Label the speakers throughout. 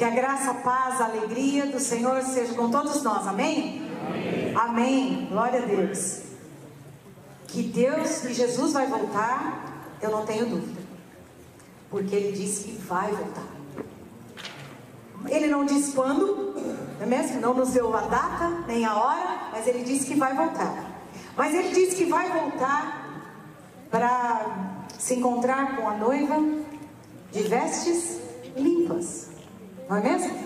Speaker 1: Que a graça, a paz, a alegria do Senhor seja com todos nós. Amém? Amém. Amém. Glória a Deus. Que Deus, que Jesus vai voltar, eu não tenho dúvida. Porque ele disse que vai voltar. Ele não disse quando, não é mesmo? Não nos deu a data, nem a hora, mas ele disse que vai voltar. Mas ele disse que vai voltar para se encontrar com a noiva de vestes limpas. Não é mesmo?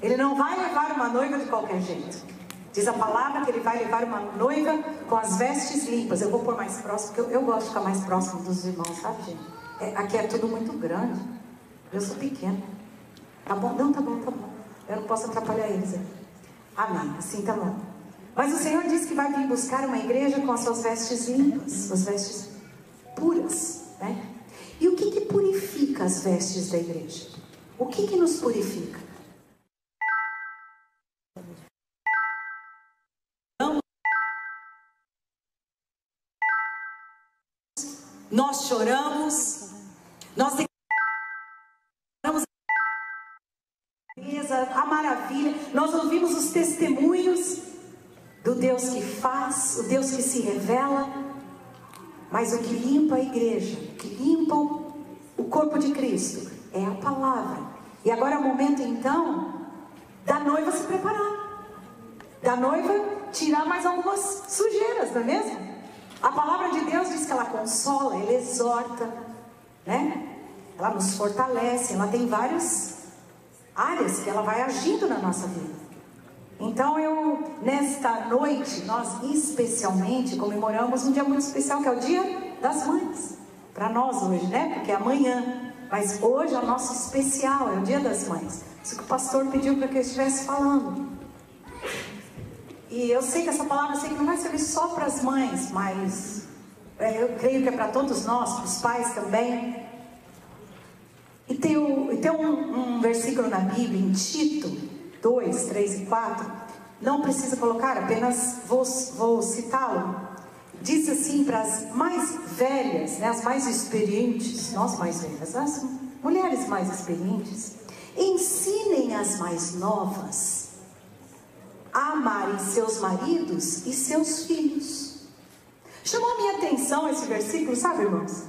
Speaker 1: Ele não vai levar uma noiva de qualquer jeito. Diz a palavra que ele vai levar uma noiva com as vestes limpas. Eu vou pôr mais próximo, porque eu, eu gosto de ficar mais próximo dos irmãos, sabe, gente? É, aqui é tudo muito grande. Eu sou pequena. Tá bom? Não, tá bom, tá bom. Eu não posso atrapalhar eles. Amém. Assim tá bom. Mas o Senhor disse que vai vir buscar uma igreja com as suas vestes limpas, suas vestes puras, né? E o que que purifica as vestes da igreja? O que que nos purifica? Nós choramos, nós declaramos a maravilha, nós ouvimos os testemunhos do Deus que faz, o Deus que se revela, mas o que limpa a igreja, o que limpa o corpo de Cristo, é a palavra. E agora é o momento então da noiva se preparar, da noiva tirar mais algumas sujeiras, não é mesmo? A palavra de Deus diz que ela consola, ela exorta, né? Ela nos fortalece, ela tem várias áreas que ela vai agindo na nossa vida. Então eu, nesta noite, nós especialmente comemoramos um dia muito especial, que é o Dia das Mães. Para nós hoje, né? Porque é amanhã. Mas hoje é o nosso especial, é o Dia das Mães. Isso que o pastor pediu para que eu estivesse falando. E eu sei que essa palavra, sei que não vai servir só para as mães, mas é, eu creio que é para todos nós, para os pais também. E tem, o, tem um, um versículo na Bíblia, em Tito, 2, 3 e 4, não precisa colocar, apenas vou, vou citá-lo. Diz assim para as mais velhas, né, as mais experientes, nós mais velhas, as mulheres mais experientes, ensinem as mais novas a amarem seus maridos e seus filhos. Chamou a minha atenção esse versículo, sabe, irmãos?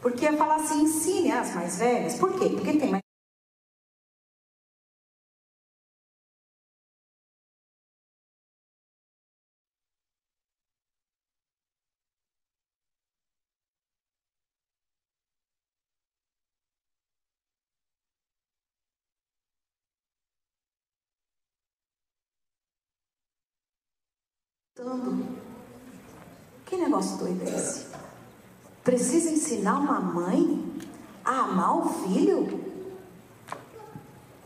Speaker 1: Porque fala assim, ensine as mais velhas. Por quê? Porque tem mais Que negócio doido é esse? Precisa ensinar uma mãe a amar o filho?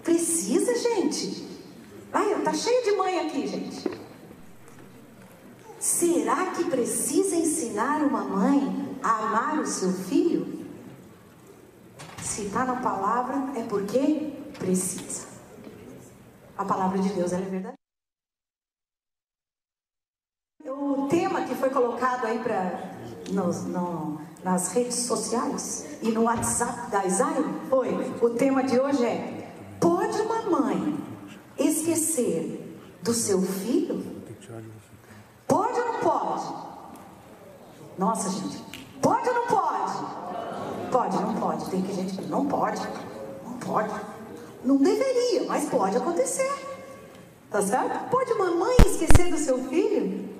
Speaker 1: Precisa, gente. Ai, tá cheio de mãe aqui, gente. Será que precisa ensinar uma mãe a amar o seu filho? Se está na palavra, é porque precisa. A palavra de Deus é verdade. Foi colocado aí para no, nas redes sociais e no WhatsApp da Isaio foi: o tema de hoje é: Pode uma mãe esquecer do seu filho? Pode ou não pode? Nossa, gente, pode ou não pode? Pode, não pode. Tem que gente que não pode, não pode. Não deveria, mas pode acontecer. Tá certo? Pode uma mãe esquecer do seu filho?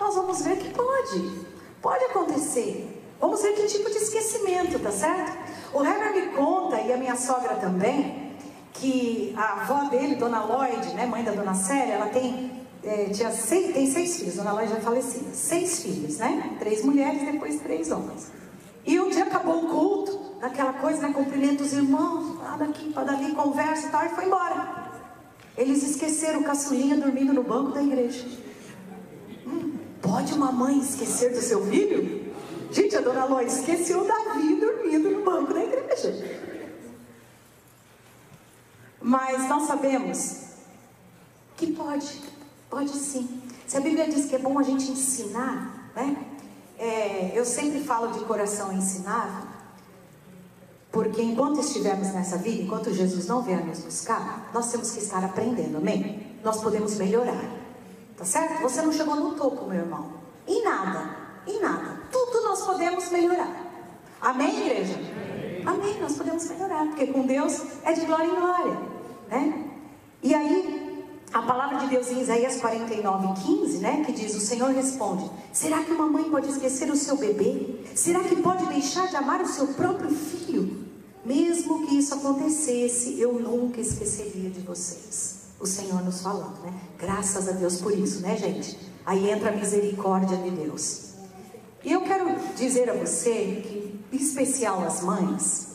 Speaker 1: Nós vamos ver que pode. Pode acontecer. Vamos ver que tipo de esquecimento, tá certo? O Heber me conta, e a minha sogra também, que a avó dele, Dona Lloyd, né, mãe da Dona Célia, ela tem, é, tinha seis, tem seis filhos, Dona Lloyd já é falecida, seis filhos, né? Três mulheres, depois três homens. E um dia acabou o culto, aquela coisa, né? Cumprimento os irmãos, lá daqui, para dali, conversa e tal, e foi embora. Eles esqueceram o caçulinha dormindo no banco da igreja. Pode uma mãe esquecer do seu filho? Gente, a dona Ló esqueceu Davi dormindo no banco da igreja. Mas nós sabemos que pode, pode sim. Se a Bíblia diz que é bom a gente ensinar, né? É, eu sempre falo de coração ensinável. Porque enquanto estivermos nessa vida, enquanto Jesus não vier nos buscar, nós temos que estar aprendendo, amém? Nós podemos melhorar, tá certo? Você não chegou no topo, meu irmão. Em nada, em nada. Tudo nós podemos melhorar. Amém, igreja? Amém. amém, nós podemos melhorar, porque com Deus é de glória em glória, né? E aí, a palavra de Deus em Isaías 49, 15, né? Que diz: O Senhor responde: Será que uma mãe pode esquecer o seu bebê? Será que pode deixar de amar o seu próprio filho? Mesmo que isso acontecesse, eu nunca esqueceria de vocês. O Senhor nos falando, né? Graças a Deus por isso, né, gente? Aí entra a misericórdia de Deus. E eu quero dizer a você que, em especial as mães,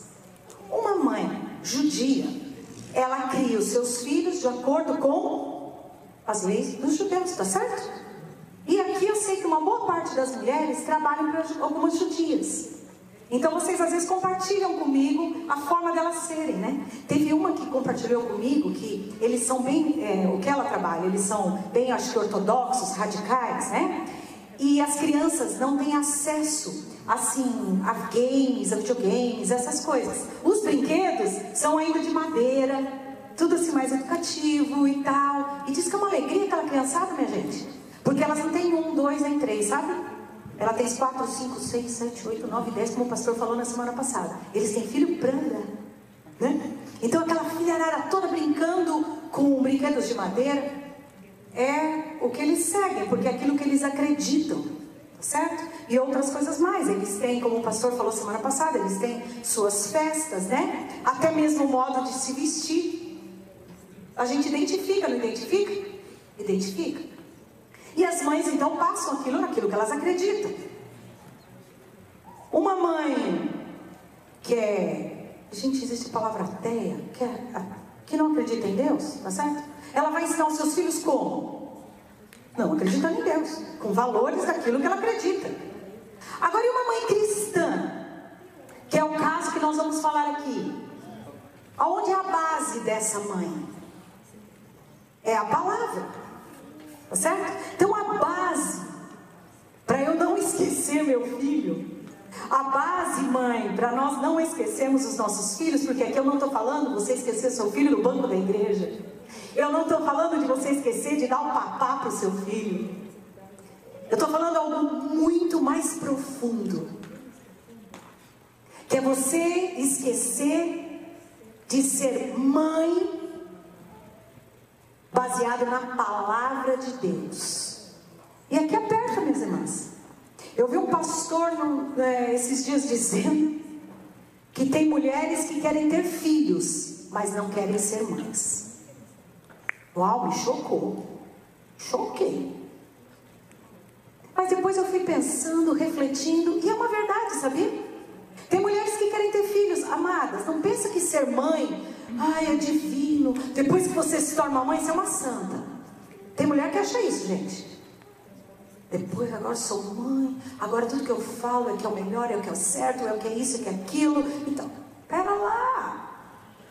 Speaker 1: uma mãe judia, ela cria os seus filhos de acordo com as leis dos judeus, tá certo? E aqui eu sei que uma boa parte das mulheres trabalham para algumas judias. Então vocês às vezes compartilham comigo a forma delas serem, né? Teve uma que compartilhou comigo que eles são bem, é, o que ela trabalha, eles são bem, acho que ortodoxos, radicais, né? E as crianças não têm acesso, assim, a games, a videogames, essas coisas. Os brinquedos são ainda de madeira, tudo assim mais educativo e tal. E diz que é uma alegria aquela criançada, minha gente. Porque elas não têm um, dois, nem três, sabe? Ela tem 4, 5, 6, 7, 8, 9, 10, como o pastor falou na semana passada. Eles têm filho pranda. Né? Então aquela filharada toda brincando com brinquedos de madeira é o que eles seguem, porque é aquilo que eles acreditam. Certo? E outras coisas mais. Eles têm, como o pastor falou semana passada, eles têm suas festas, né? Até mesmo o modo de se vestir. A gente identifica, não identifica? Identifica. E as mães então passam aquilo naquilo que elas acreditam. Uma mãe que é. Gente, existe a palavra ateia, que, que não acredita em Deus, tá certo? Ela vai ensinar os seus filhos como? Não acreditando em Deus, com valores daquilo que ela acredita. Agora, e uma mãe cristã? Que é o caso que nós vamos falar aqui. Aonde é a base dessa mãe? É a palavra. Tá certo? Então a base, para eu não esquecer meu filho, a base, mãe, para nós não esquecermos os nossos filhos, porque aqui eu não estou falando você esquecer seu filho no banco da igreja. Eu não estou falando de você esquecer de dar um papá para o seu filho. Eu estou falando algo muito mais profundo. Que é você esquecer de ser mãe baseado na palavra de Deus. E aqui aperta, minhas irmãs. Eu vi um pastor no, é, esses dias dizendo que tem mulheres que querem ter filhos, mas não querem ser mães. Uau, me chocou. Choquei. Mas depois eu fui pensando, refletindo, e é uma verdade, sabia? Tem mulheres que querem ter filhos, amadas. Não pensa que ser mãe Ai, é divino. Depois que você se torna mãe, você é uma santa. Tem mulher que acha isso, gente. Depois, agora sou mãe, agora tudo que eu falo é que é o melhor, é o que é o certo, é o que é isso, é o que é aquilo. Então, pera lá,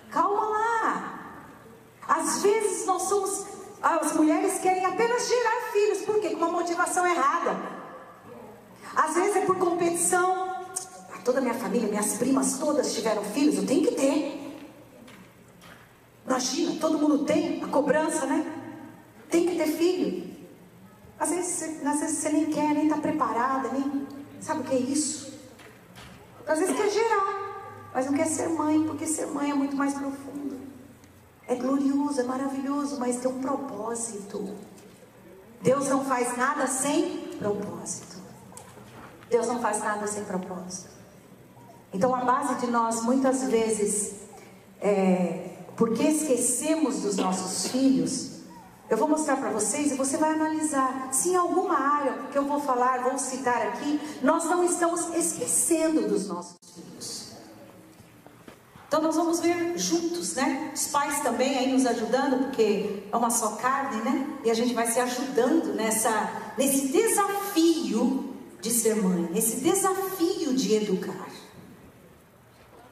Speaker 1: calma lá. Às vezes nós somos, as mulheres querem apenas gerar filhos, por quê? Com uma motivação errada. Às vezes é por competição. Toda a minha família, minhas primas todas tiveram filhos, eu tenho que ter. Imagina, todo mundo tem a cobrança, né? Tem que ter filho. Às vezes, às vezes você nem quer, nem está preparada, nem sabe o que é isso. Às vezes quer gerar, mas não quer ser mãe, porque ser mãe é muito mais profundo. É glorioso, é maravilhoso, mas tem um propósito. Deus não faz nada sem propósito. Deus não faz nada sem propósito. Então a base de nós muitas vezes é, porque esquecemos dos nossos filhos, eu vou mostrar para vocês e você vai analisar se em alguma área que eu vou falar, vou citar aqui, nós não estamos esquecendo dos nossos filhos. Então nós vamos ver juntos, né? Os pais também aí nos ajudando, porque é uma só carne, né? E a gente vai se ajudando nessa, nesse desafio de ser mãe, nesse desafio de educar.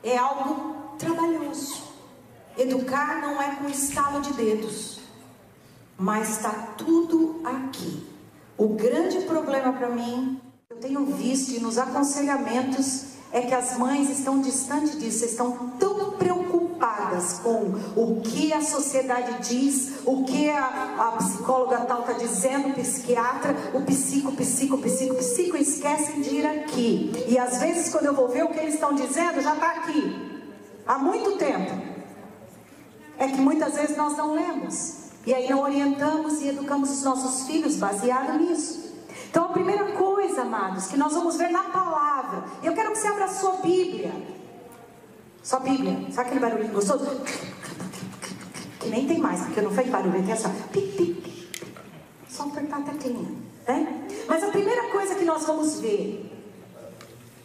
Speaker 1: É algo trabalhoso. Educar não é com estalo de dedos, mas está tudo aqui. O grande problema para mim, eu tenho visto e nos aconselhamentos é que as mães estão distantes disso, estão tão preocupadas com o que a sociedade diz, o que a, a psicóloga tal está dizendo, o psiquiatra, o psico, psico, psico, psico, esquecem de ir aqui. E às vezes, quando eu vou ver o que eles estão dizendo, já está aqui, há muito tempo. É que muitas vezes nós não lemos, e aí não orientamos e educamos os nossos filhos baseado nisso. Então, a primeira coisa, amados, que nós vamos ver na palavra, eu quero que você abra a sua Bíblia. Sua Bíblia, sabe aquele barulho gostoso? Que nem tem mais, porque não faz barulho, tem pi, Só apertar a teclinha, né? Mas a primeira coisa que nós vamos ver,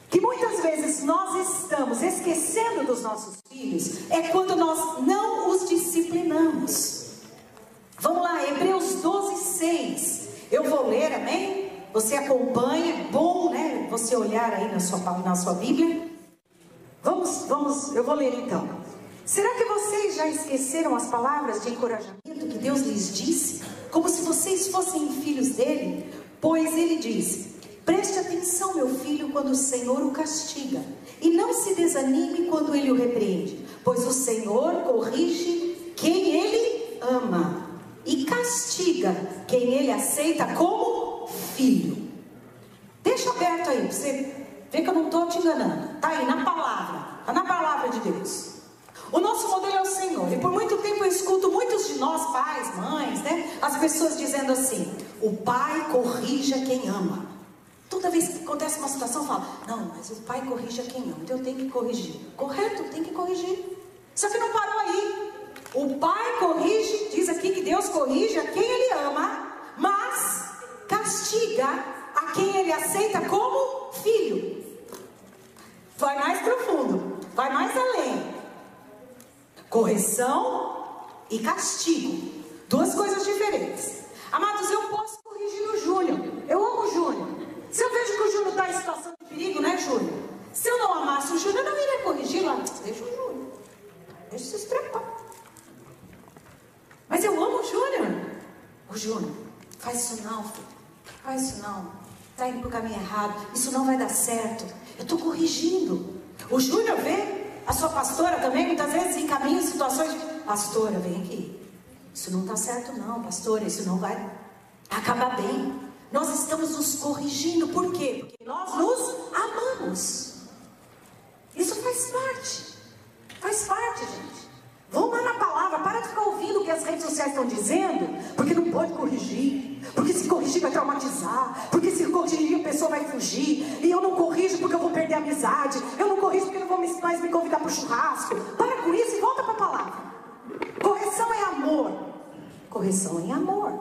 Speaker 1: que muitas vezes nós estamos esquecendo dos nossos filhos, é quando nós não os disciplinamos. Vamos lá, Hebreus 12, 6. Eu vou ler, amém? Você acompanha, bom, né? Você olhar aí na sua, na sua Bíblia. Vamos, vamos, eu vou ler então. Será que vocês já esqueceram as palavras de encorajamento que Deus lhes disse? Como se vocês fossem filhos dele? Pois ele disse: Preste atenção, meu filho, quando o Senhor o castiga, e não se desanime quando ele o repreende, pois o Senhor corrige quem ele ama e castiga quem ele aceita como filho. Deixa aberto aí, você ver que eu não estou te enganando. Está aí na palavra, está na palavra de Deus. O nosso modelo é o Senhor. E por muito tempo eu escuto muitos de nós, pais, mães, né? As pessoas dizendo assim: o pai corrige quem ama. Toda vez que acontece uma situação, fala: não, mas o pai corrige quem ama, então eu tenho que corrigir. Correto, tem que corrigir. Só que não parou aí. O pai corrige, diz aqui que Deus corrige a quem ele ama, mas castiga a quem ele aceita como filho. Vai mais profundo, vai mais além. Correção e castigo. Duas coisas diferentes. Amados, eu posso corrigir o Júnior. Eu amo o Júnior. Se eu vejo que o Júnior está em situação de perigo, né, Júnior? Se eu não amasse o Júnior, eu não iria corrigir lá. Deixa o Júnior. Deixa se estrepar. Mas eu amo o Júnior. O Júnior, faz isso não, filho. Faz isso não. Está indo para o caminho errado. Isso não vai dar certo. Eu estou corrigindo. O Júnior vê a sua pastora também, muitas vezes encaminha situações de pastora, vem aqui. Isso não está certo, não, pastora. Isso não vai acabar bem. Nós estamos nos corrigindo. Por quê? Porque nós nos amamos. Isso faz parte. Faz parte, gente. Vamos lá na palavra, para de ficar ouvindo o que as redes sociais estão dizendo, porque não pode corrigir, porque se corrigir vai traumatizar, porque se corrigir a pessoa vai fugir, e eu não corrijo porque eu vou perder a amizade, eu não corrijo porque não vou mais me convidar para o churrasco. Para com isso e volta para a palavra. Correção é amor. Correção é amor,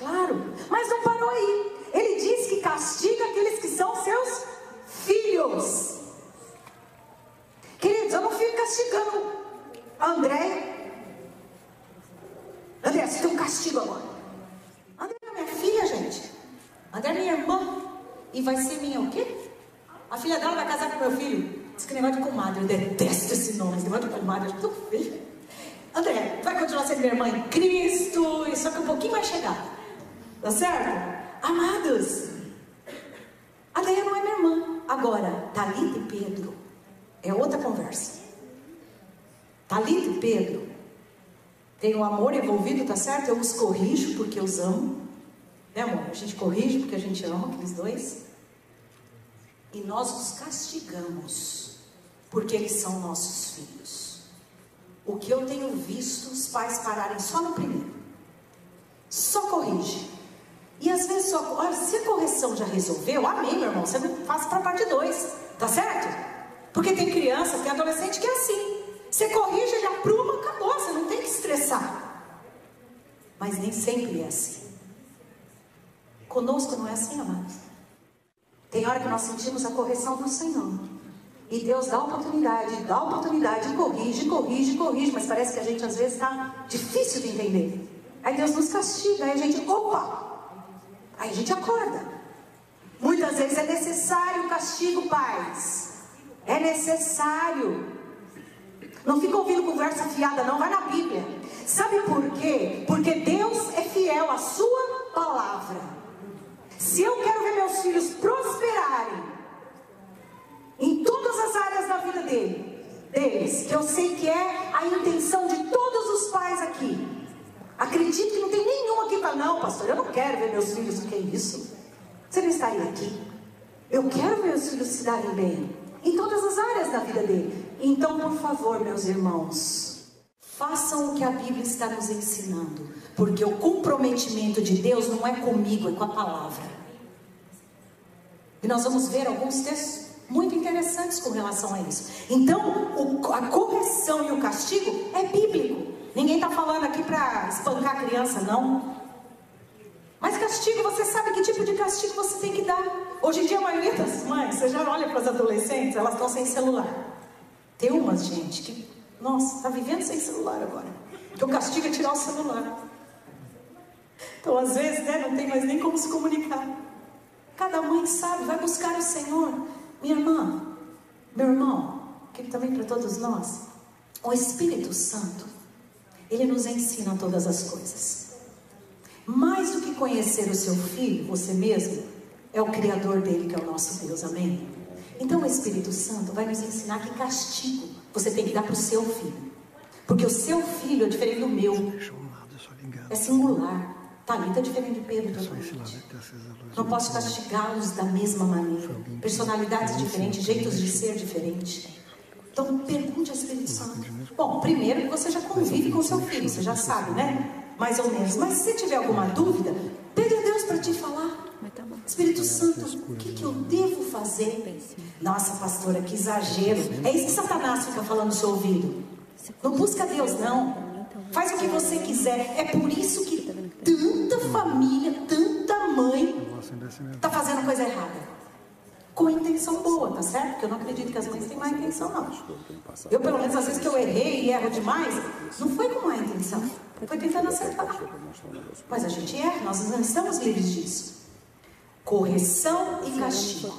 Speaker 1: claro, mas não parou aí. Ele diz que castiga aqueles que são seus filhos. Queridos, eu não fico castigando André. André, você tem um castigo agora. André é minha filha, gente. André é minha irmã. E vai ser minha o quê? A filha dela vai casar com meu filho. Diz que negócio de comadre. Eu detesto esse nome. Esse negócio de comadre. Eu tô feia. André, vai continuar sendo minha irmã em Cristo. Só que um pouquinho mais chegada. Tá certo? Amados. André não é minha irmã. Agora, Thalita e Pedro é outra conversa. Talita e Pedro, tem o amor envolvido, tá certo? Eu os corrijo porque eu os amo. Né, amor? A gente corrige porque a gente ama aqueles dois. E nós os castigamos porque eles são nossos filhos. O que eu tenho visto os pais pararem só no primeiro. Só corrige. E às vezes só. Olha, se a correção já resolveu, amém, meu irmão. Você não faz para a parte 2, tá certo? Porque tem criança, tem adolescente que é assim. Você corrige, ele apruma, acabou. Você não tem que estressar. Mas nem sempre é assim. Conosco não é assim, amados. Tem hora que nós sentimos a correção do Senhor. E Deus dá oportunidade, dá oportunidade, corrige, corrige, corrige. Mas parece que a gente às vezes está difícil de entender. Aí Deus nos castiga, aí a gente, opa! Aí a gente acorda. Muitas vezes é necessário castigo, pais. É necessário. Não fica ouvindo conversa fiada, não. Vai na Bíblia. Sabe por quê? Porque Deus é fiel à sua palavra. Se eu quero ver meus filhos prosperarem em todas as as áreas da vida dele, deles, que eu sei que é a intenção de todos os pais aqui. Acredito que não tem nenhum aqui para não, pastor, eu não quero ver meus filhos, o que é isso? Você não estaria aqui? Eu quero ver meus filhos se darem bem em todas as áreas da vida dele. Então, por favor, meus irmãos, façam o que a Bíblia está nos ensinando, porque o comprometimento de Deus não é comigo, é com a palavra. E nós vamos ver alguns textos muito interessantes com relação a isso. Então, o, a correção e o castigo é bíblico. Ninguém está falando aqui para espancar a criança, não. Mas castigo, você sabe que tipo de castigo você tem que dar. Hoje em dia, a maioria das mães, você já olha para as adolescentes, elas estão sem celular. Tem umas, gente, que, nossa, está vivendo sem celular agora. Que o castigo é tirar o celular. Então, às vezes, né, não tem mais nem como se comunicar. Cada mãe sabe, vai buscar o Senhor. Minha irmã, meu irmão, que também para todos nós, o Espírito Santo, ele nos ensina todas as coisas. Mais do que conhecer o seu filho, você mesmo, é o Criador dele que é o nosso Deus, amém? Então o Espírito Santo vai nos ensinar que castigo você tem que dar para o seu filho. Porque o seu filho é diferente do meu. É singular. Talita é diferente de Pedro Não posso castigá-los da mesma maneira. Personalidades diferentes, jeitos de ser diferentes. Então pergunte ao Espírito Santo. Bom, primeiro que você já convive com seu filho, você já sabe, né? Mais ou menos. Mas se tiver alguma dúvida, pede a Deus para te falar. Espírito Santo, o que, que eu devo fazer? Nossa, pastora, que exagero. É isso que Satanás fica falando no seu ouvido. Não busca Deus, não. Faz o que você quiser. É por isso que tanta família, tanta mãe está fazendo coisa errada. Com intenção boa, tá certo? Porque eu não acredito que as mães têm má intenção, não. Eu, pelo menos, às vezes que eu errei e erro demais, não foi com má intenção. Foi tentando acertar. Mas a gente erra, nós não estamos livres disso. Correção e castigo.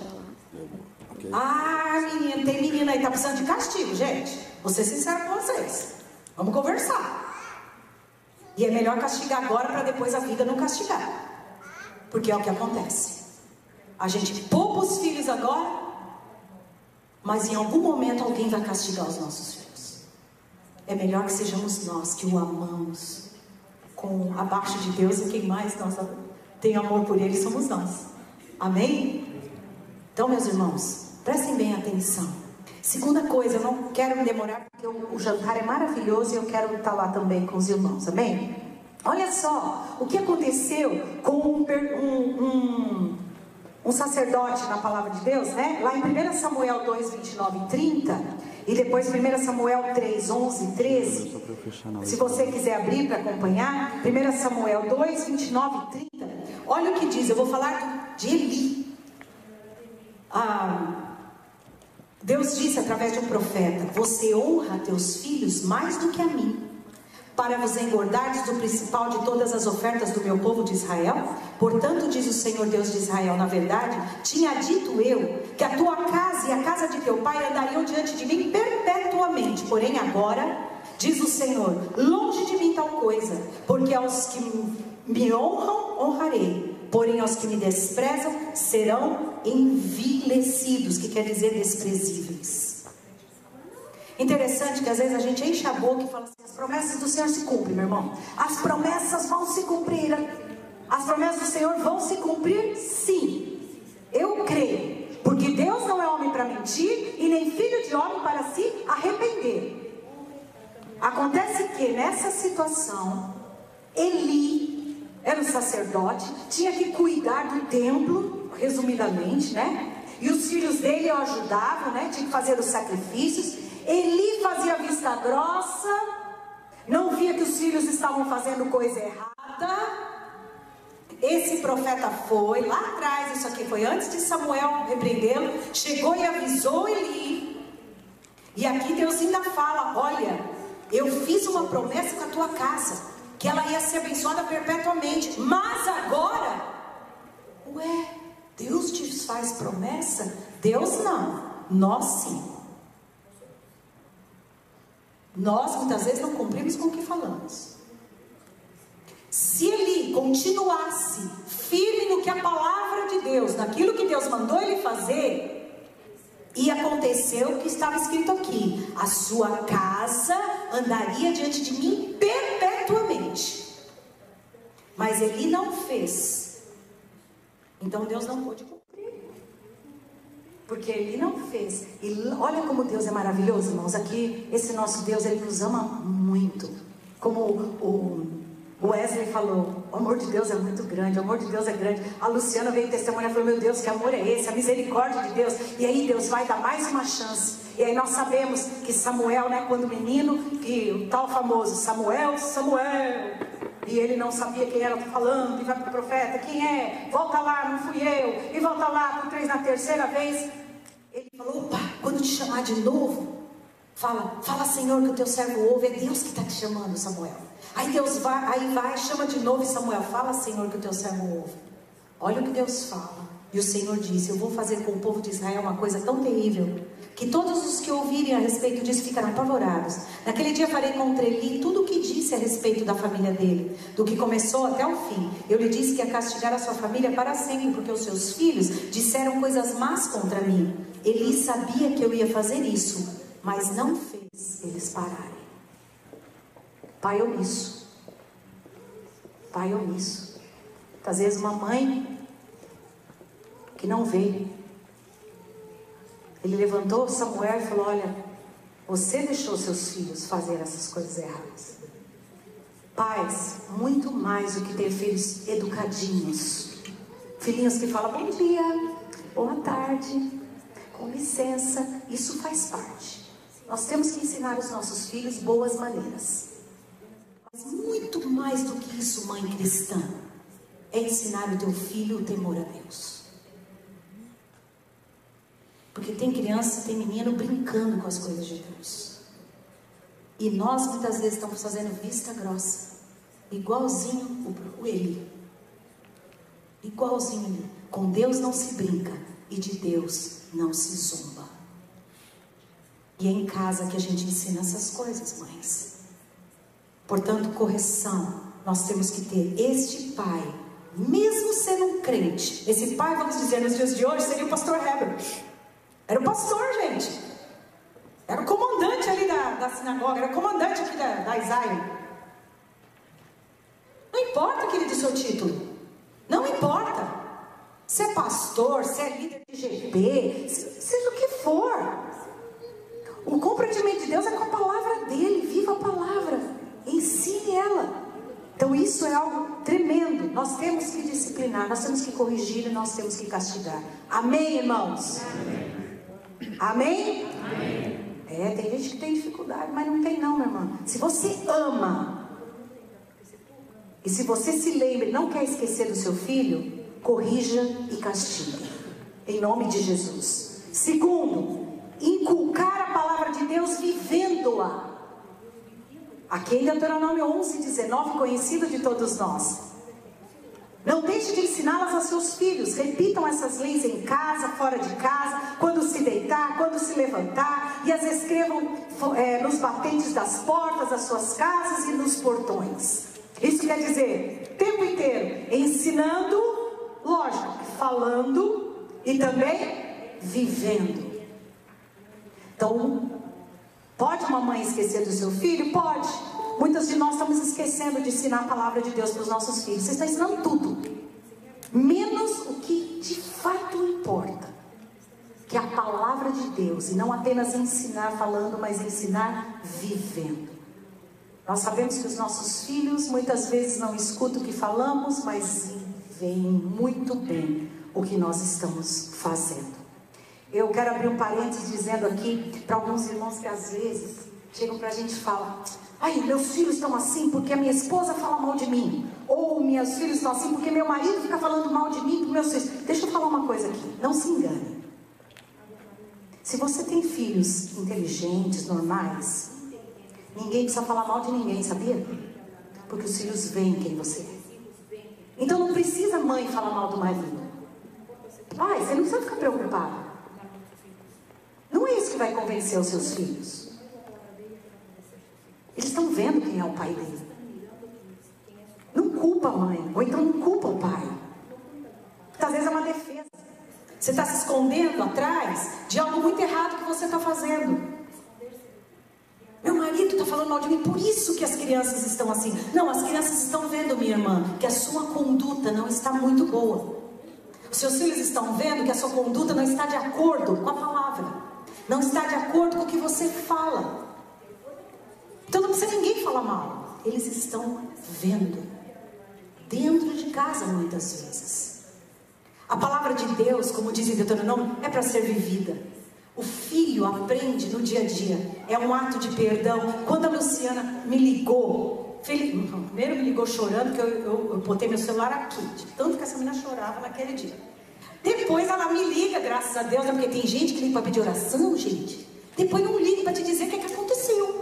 Speaker 1: Ah, menina, tem menina aí que tá precisando de castigo, gente. Vou ser sincero com vocês. Vamos conversar. E é melhor castigar agora para depois a vida não castigar. Porque é o que acontece. A gente poupa os filhos agora, mas em algum momento alguém vai castigar os nossos filhos. É melhor que sejamos nós que o amamos com abaixo de Deus e quem mais nós tem amor por ele somos nós. Amém? Então, meus irmãos, prestem bem atenção. Segunda coisa, eu não quero me demorar, porque o, jantar é maravilhoso e eu quero estar lá também com os irmãos, amém? Olha só o que aconteceu com um, um, um, um, sacerdote na palavra de Deus, né? Lá em 1 Samuel 2, 29 e 30, e depois 1 Samuel 3, 11 e 13. Se você quiser abrir para acompanhar, 1 Samuel 2, 29 e 30. Olha o que diz, eu vou falar de Eli. Ah, Deus disse através de um profeta: Você honra teus filhos mais do que a mim, para vos engordardes do principal de todas as ofertas do meu povo de Israel? Portanto, diz o Senhor Deus de Israel: Na verdade, tinha dito eu que a tua casa e a casa de teu pai andariam diante de mim perpetuamente. Porém, agora, diz o Senhor: Longe de mim tal coisa, porque aos que me honram, honrarei porém aos que me desprezam serão envilecidos, que quer dizer desprezíveis. Interessante que às vezes a gente enche a boca e fala assim: as promessas do Senhor se cumprem, meu irmão. As promessas vão se cumprir. As promessas do Senhor vão se cumprir, sim. Eu creio, porque Deus não é homem para mentir e nem filho de homem para se arrepender. Acontece que nessa situação, Eli era um sacerdote, tinha que cuidar do templo, resumidamente, né? E os filhos dele o ajudavam, né? Tinha que fazer os sacrifícios. Eli fazia vista grossa, não via que os filhos estavam fazendo coisa errada. Esse profeta foi lá atrás, isso aqui foi antes de Samuel repreendê-lo, chegou e avisou Eli. E aqui Deus ainda fala: Olha, eu fiz uma promessa com a tua casa que ela ia ser abençoada perpetuamente. Mas agora, ué, Deus te faz promessa? Deus não, nós sim. Nós muitas vezes não cumprimos com o que falamos. Se ele continuasse firme no que a palavra de Deus, naquilo que Deus mandou ele fazer, E aconteceu o que estava escrito aqui: a sua casa andaria diante de mim perpetuamente. Mas ele não fez. Então Deus não pôde cumprir. Porque ele não fez. E olha como Deus é maravilhoso, irmãos. Aqui, esse nosso Deus, ele nos ama muito. Como o Wesley falou: o amor de Deus é muito grande, o amor de Deus é grande. A Luciana veio testemunhar e falou: Meu Deus, que amor é esse? A misericórdia de Deus. E aí Deus vai dar mais uma chance. E aí nós sabemos que Samuel, né, quando menino, que o tal famoso Samuel, Samuel. E ele não sabia quem era falando, e vai para o profeta: Quem é? Volta lá, não fui eu. E volta lá, por três na terceira vez. Ele falou: Opa, quando te chamar de novo, fala, fala Senhor que o teu servo ouve. É Deus que está te chamando, Samuel. Aí Deus vai, aí vai, chama de novo e Samuel, fala Senhor que o teu servo ouve. Olha o que Deus fala. E o Senhor disse: Eu vou fazer com o povo de Israel uma coisa tão terrível que todos os que ouvirem a respeito disso ficarão apavorados. Naquele dia farei contra ele tudo o que disse a respeito da família dele, do que começou até o fim. Eu lhe disse que ia castigar a sua família para sempre, porque os seus filhos disseram coisas más contra mim. Ele sabia que eu ia fazer isso, mas não fez eles pararem. Pai omisso. Pai omisso. Às vezes uma mãe que não vê. Ele levantou Samuel e falou: Olha, você deixou seus filhos fazer essas coisas erradas. Pais, muito mais do que ter filhos educadinhos. Filhinhos que falam bom dia, boa tarde, com licença, isso faz parte. Nós temos que ensinar os nossos filhos boas maneiras. Mas muito mais do que isso, mãe cristã, é ensinar o teu filho o temor a Deus. Porque tem criança, tem menino brincando com as coisas de Deus. E nós muitas vezes estamos fazendo vista grossa. Igualzinho o, o Eli. Igualzinho ele. Com Deus não se brinca e de Deus não se zomba. E é em casa que a gente ensina essas coisas, mães. Portanto, correção, nós temos que ter este pai, mesmo sendo um crente. Esse pai, vamos dizer, nos dias de hoje, seria o pastor Heber. Era o pastor, gente. Era o comandante ali da, da sinagoga, era o comandante aqui da, da Isaia. Não importa, querido, o seu título. Não importa. Se é pastor, se é líder de GP, seja o que for. O comprometimento de Deus é com a palavra dele, viva a palavra. Ensine ela. Então isso é algo tremendo. Nós temos que disciplinar, nós temos que corrigir e nós temos que castigar. Amém, irmãos? Amém? Amém? Amém. É, tem gente que tem dificuldade, mas não tem não, minha irmã. Se você ama e se você se lembra e não quer esquecer do seu filho, corrija e castigue. Em nome de Jesus. Segundo, inculcar a palavra de Deus vivendo-a. Aqui em Deuteronômio 11, 19, conhecido de todos nós. Não deixe de ensiná-las aos seus filhos. Repitam essas leis em casa, fora de casa, quando se deitar, quando se levantar, e as escrevam é, nos batentes das portas das suas casas e nos portões. Isso quer dizer, tempo inteiro, ensinando, lógico, falando e também vivendo. Então, Pode uma mãe esquecer do seu filho? Pode. Muitas de nós estamos esquecendo de ensinar a palavra de Deus para os nossos filhos. Você está ensinando tudo, menos o que de fato importa, que é a palavra de Deus, e não apenas ensinar falando, mas ensinar vivendo. Nós sabemos que os nossos filhos muitas vezes não escutam o que falamos, mas veem muito bem o que nós estamos fazendo. Eu quero abrir um parênteses dizendo aqui para alguns irmãos que às vezes chegam para a gente e falam: Ai, meus filhos estão assim porque a minha esposa fala mal de mim. Ou meus filhos estão assim porque meu marido fica falando mal de mim para meus filhos. Deixa eu falar uma coisa aqui: não se engane. Se você tem filhos inteligentes, normais, ninguém precisa falar mal de ninguém, sabia? Porque os filhos veem quem você é. Então não precisa mãe falar mal do marido. Pai, você não precisa ficar preocupado. Não é isso que vai convencer os seus filhos. Eles estão vendo quem é o pai dele. Não culpa a mãe, ou então não culpa o pai. Às vezes é uma defesa. Você está se escondendo atrás de algo muito errado que você está fazendo. Meu marido está falando mal de mim, por isso que as crianças estão assim. Não, as crianças estão vendo, minha irmã, que a sua conduta não está muito boa. Os seus filhos estão vendo que a sua conduta não está de acordo com a palavra, não está de acordo com o que você fala. Então não precisa ninguém falar mal. Eles estão vendo, dentro de casa muitas vezes. A palavra de Deus, como diz em Deuteronômio, é para ser vivida. O filho aprende no dia a dia. É um ato de perdão. Quando a Luciana me ligou, primeiro me ligou chorando, que eu, eu, eu botei meu celular aqui, de tanto que essa menina chorava naquele dia. Depois ela me liga, graças a Deus, né? porque tem gente que liga para pedir oração, gente. Depois não liga para te dizer o que, é que aconteceu.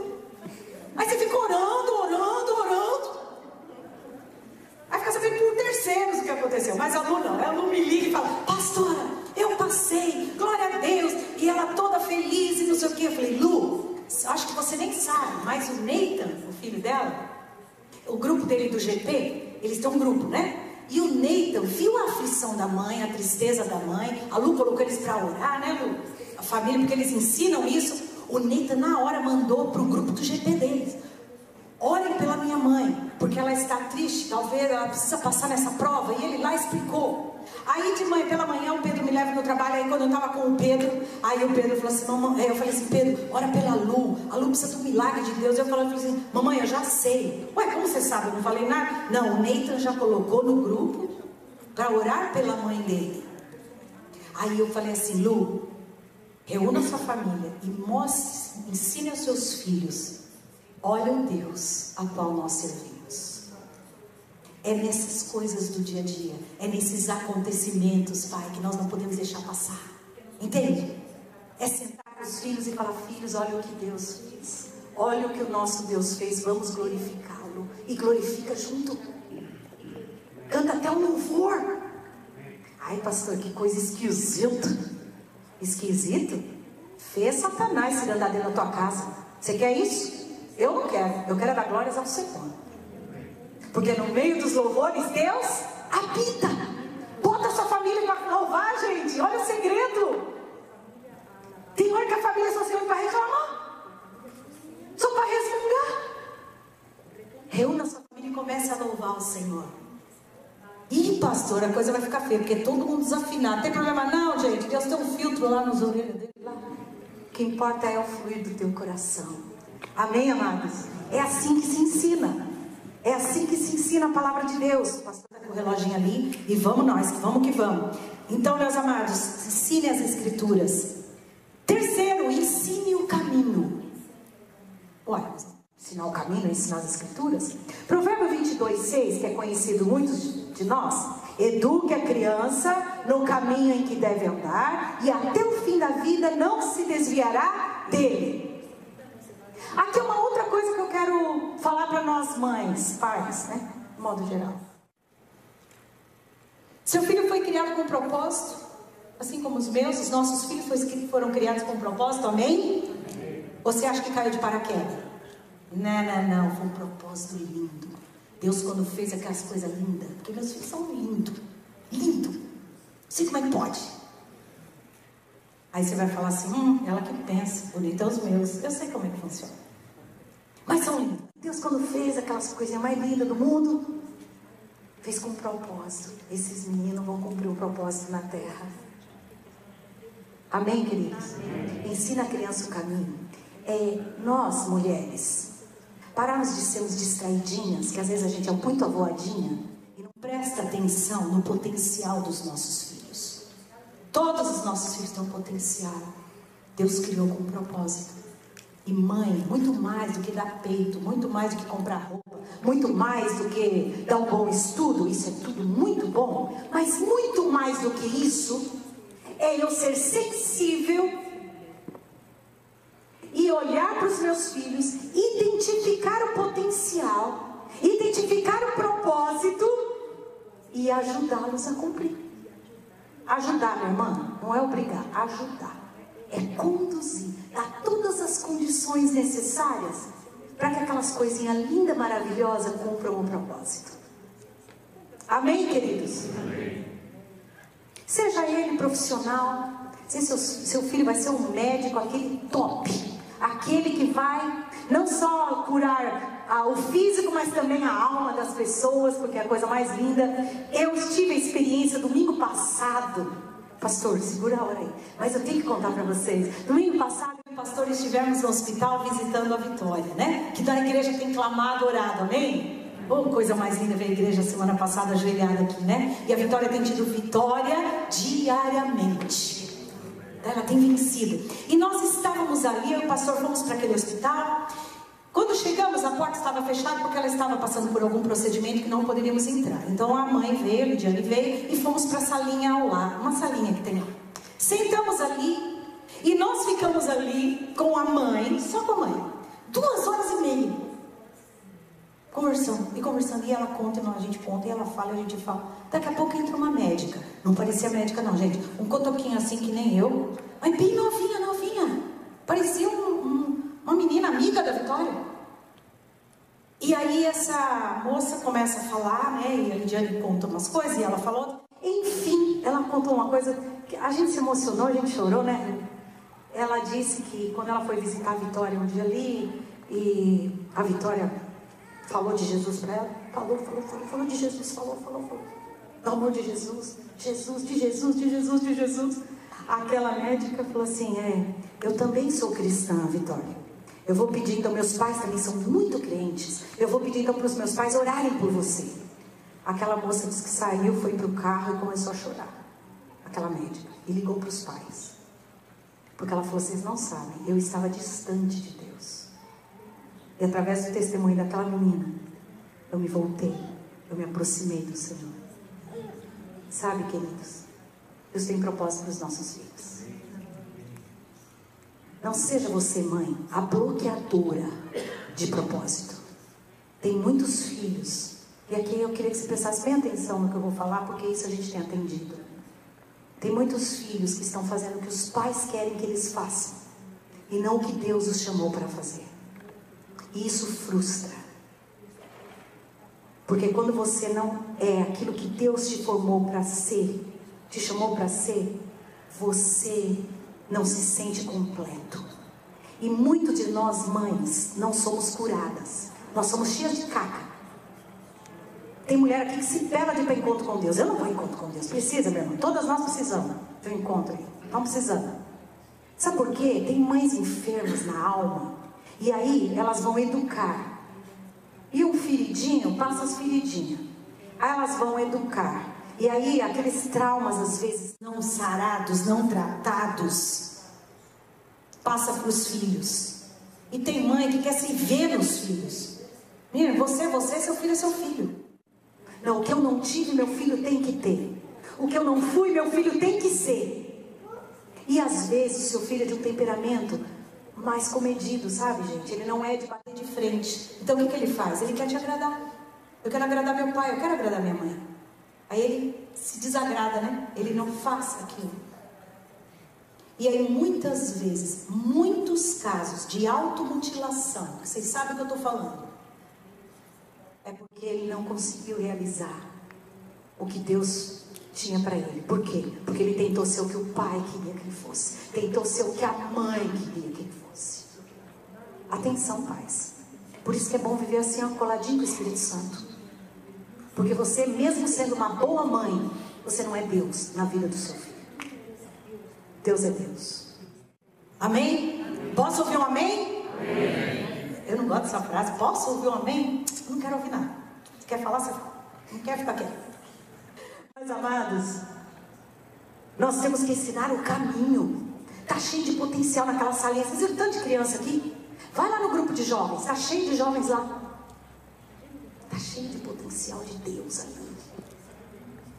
Speaker 1: Aí você fica orando, orando, orando. Aí fica sabendo por terceiros o que aconteceu. Mas a Lu não. A Lu me liga e fala, pastora, eu passei, glória a Deus. E ela toda feliz e não sei o que. Eu falei, Lu, acho que você nem sabe, mas o Nathan, o filho dela, o grupo dele do GP, eles têm um grupo, né? E o Nathan viu a aflição da mãe, a tristeza da mãe. A Lu colocou eles para orar, né, Lu? A família, porque eles ensinam isso. O Nathan, na hora, mandou para o grupo do GP deles. Orem pela minha mãe, porque ela está triste, talvez ela precisa passar nessa prova. E ele lá explicou. Aí de manhã, pela manhã, o Pedro me leva no trabalho. Aí quando eu estava com o Pedro, aí o Pedro falou assim: mamãe, eu falei assim: Pedro, ora pela Lu. A Lu precisa do milagre de Deus. Eu falei assim: mamãe, eu já sei. Ué, como você sabe? Eu não falei nada. Não, o Nathan já colocou no grupo para orar pela mãe dele. Aí eu falei assim: Lu, reúna sua família e mostre, ensine aos seus filhos Olha o Deus a qual nós servimos. É nessas coisas do dia a dia, é nesses acontecimentos, Pai, que nós não podemos deixar passar. Entende? É sentar com os filhos e falar: Filhos, olha o que Deus fez. Olha o que o nosso Deus fez, vamos glorificá-lo. E glorifica junto. Canta até um louvor. Ai, pastor, que coisa esquisita. Esquisito? Fez Satanás se andar dentro da tua casa. Você quer isso? Eu não quero, eu quero dar glórias ao Senhor. Porque no meio dos louvores, Deus habita. Bota sua família para louvar, gente. Olha o segredo. Tem hora que a família só se reúne para reclamar. Só para resmungar. Reúna sua família e comece a louvar o Senhor. Ih, pastor, a coisa vai ficar feia, porque todo mundo desafinado. Tem problema não, gente. Deus tem um filtro lá nos orelhas dele. Lá. O que importa é o fluir do teu coração. Amém, amados? É assim que se ensina. É assim que se ensina a palavra de Deus. Pastor está com o reloginho ali e vamos nós, vamos que vamos. Então, meus amados, ensine as escrituras. Terceiro, ensine o caminho. Olha, ensinar o caminho, ensinar as escrituras. Provérbio 22, 6, que é conhecido muitos de nós. Eduque a criança no caminho em que deve andar e até o fim da vida não se desviará dele. Aqui é uma outra coisa que eu quero falar para nós mães, pais, né? De modo geral. Seu filho foi criado com propósito, assim como os meus, os nossos filhos foram criados com propósito, amém? Ou você acha que caiu de paraquedas? Não, não, não, foi um propósito lindo. Deus, quando fez aquelas coisas lindas, porque meus filhos são lindos, lindo. Não sei como é que pode. Aí você vai falar assim, hum, ela que pensa, bonita os meus. Eu sei como é que funciona. Mas são lindos. Deus quando fez aquelas coisinhas mais lindas do mundo, fez com um propósito. Esses meninos vão cumprir o um propósito na terra. Amém, queridos? Amém. Ensina a criança o caminho. É, nós, mulheres, pararmos de sermos distraidinhas, que às vezes a gente é muito avoadinha, e não presta atenção no potencial dos nossos filhos. Todos os nossos filhos têm um potencial. Deus criou com um propósito. E mãe, muito mais do que dar peito, muito mais do que comprar roupa, muito mais do que dar um bom estudo, isso é tudo muito bom, mas muito mais do que isso é eu ser sensível e olhar para os meus filhos, identificar o potencial, identificar o propósito e ajudá-los a cumprir. Ajudar, minha irmã, não é obrigar, ajudar. É conduzir, dar todas as condições necessárias para que aquelas coisinhas lindas, maravilhosas cumpram o propósito. Amém, queridos? Amém. Seja ele profissional, se seu, seu filho vai ser um médico, aquele top, aquele que vai não só curar ah, o físico, mas também a alma das pessoas, porque é a coisa mais linda. Eu tive a experiência domingo passado, pastor, segura a hora aí, mas eu tenho que contar para vocês. Domingo passado, eu e o pastor estivemos no hospital visitando a Vitória, né? Que da igreja tem clamado, orado, amém? Oh, coisa mais linda ver a igreja semana passada ajoelhada aqui, né? E a Vitória tem tido vitória diariamente. Ela tem vencido. E nós estávamos ali, eu e o pastor fomos para aquele hospital. Quando chegamos, a porta estava fechada porque ela estava passando por algum procedimento que não poderíamos entrar. Então a mãe veio, a Lidiane veio e fomos para a salinha ao lado, uma salinha que tem lá. Sentamos ali e nós ficamos ali com a mãe, só com a mãe, duas horas e meia conversando e conversando, e ela conta, e a gente conta, e ela fala, e a gente fala. Daqui a pouco entra uma médica. Não parecia médica, não, gente. Um cotoquinho assim que nem eu. Mas bem novinha, novinha. Parecia um, um, uma menina amiga da Vitória. E aí essa moça começa a falar, né? E a Lidiane conta umas coisas, e ela falou. Enfim, ela contou uma coisa que a gente se emocionou, a gente chorou, né? Ela disse que quando ela foi visitar a Vitória um dia ali, e a Vitória Falou de Jesus para ela? Falou, falou, falou, falou de Jesus, falou, falou, falou. Do amor de Jesus, Jesus, de Jesus, de Jesus, de Jesus. Aquela médica falou assim: É, eu também sou cristã, Vitória. Eu vou pedir, então, meus pais também são muito crentes. Eu vou pedir, então, para os meus pais orarem por você. Aquela moça disse que saiu, foi para o carro e começou a chorar. Aquela médica. E ligou para os pais. Porque ela falou: Vocês não sabem, eu estava distante de Deus. E através do testemunho daquela menina, eu me voltei, eu me aproximei do Senhor. Sabe, queridos, Deus tem propósito para os nossos filhos. Não seja você, mãe, a bloqueadora de propósito. Tem muitos filhos, e aqui eu queria que você prestasse bem atenção no que eu vou falar, porque isso a gente tem atendido. Tem muitos filhos que estão fazendo o que os pais querem que eles façam, e não o que Deus os chamou para fazer. E isso frustra. Porque quando você não é aquilo que Deus te formou para ser, te chamou para ser, você não se sente completo. E muito de nós, mães, não somos curadas. Nós somos cheias de caca. Tem mulher aqui que se pela de ir para encontro com Deus. Eu não vou encontro com Deus. Precisa, meu irmão. Todas nós precisamos de um encontro. Não precisamos. Sabe por quê? Tem mães enfermas na alma e aí elas vão educar. E um feridinho passa as feridinhas. Aí elas vão educar. E aí aqueles traumas, às vezes, não sarados, não tratados, passa para os filhos. E tem mãe que quer se ver nos filhos. Menina, você você, seu filho é seu filho. Não, o que eu não tive, meu filho tem que ter. O que eu não fui, meu filho tem que ser. E às vezes seu filho é de um temperamento mais comedido, sabe, gente? Ele não é de bater de frente. Então o que, que ele faz? Ele quer te agradar. Eu quero agradar meu pai, eu quero agradar minha mãe. Aí ele se desagrada, né? Ele não faz aquilo. E aí muitas vezes, muitos casos de automutilação, vocês sabem o que eu estou falando, é porque ele não conseguiu realizar o que Deus tinha para ele. Por quê? Porque ele tentou ser o que o pai queria que ele fosse, tentou ser o que a mãe queria que ele. Atenção, pais. Por isso que é bom viver assim, coladinho com o Espírito Santo. Porque você, mesmo sendo uma boa mãe, você não é Deus na vida do seu filho. Deus é Deus. Amém? Posso ouvir um amém? amém? Eu não gosto dessa frase. Posso ouvir um amém? Eu não quero ouvir nada. Quer falar, você fala. Não quer ficar quieto. Mas, amados, nós temos que ensinar o caminho. Está cheio de potencial naquela salinha. Vocês viram tanto de criança aqui? Vai lá no grupo de jovens, está cheio de jovens lá. Está cheio de potencial de Deus ali.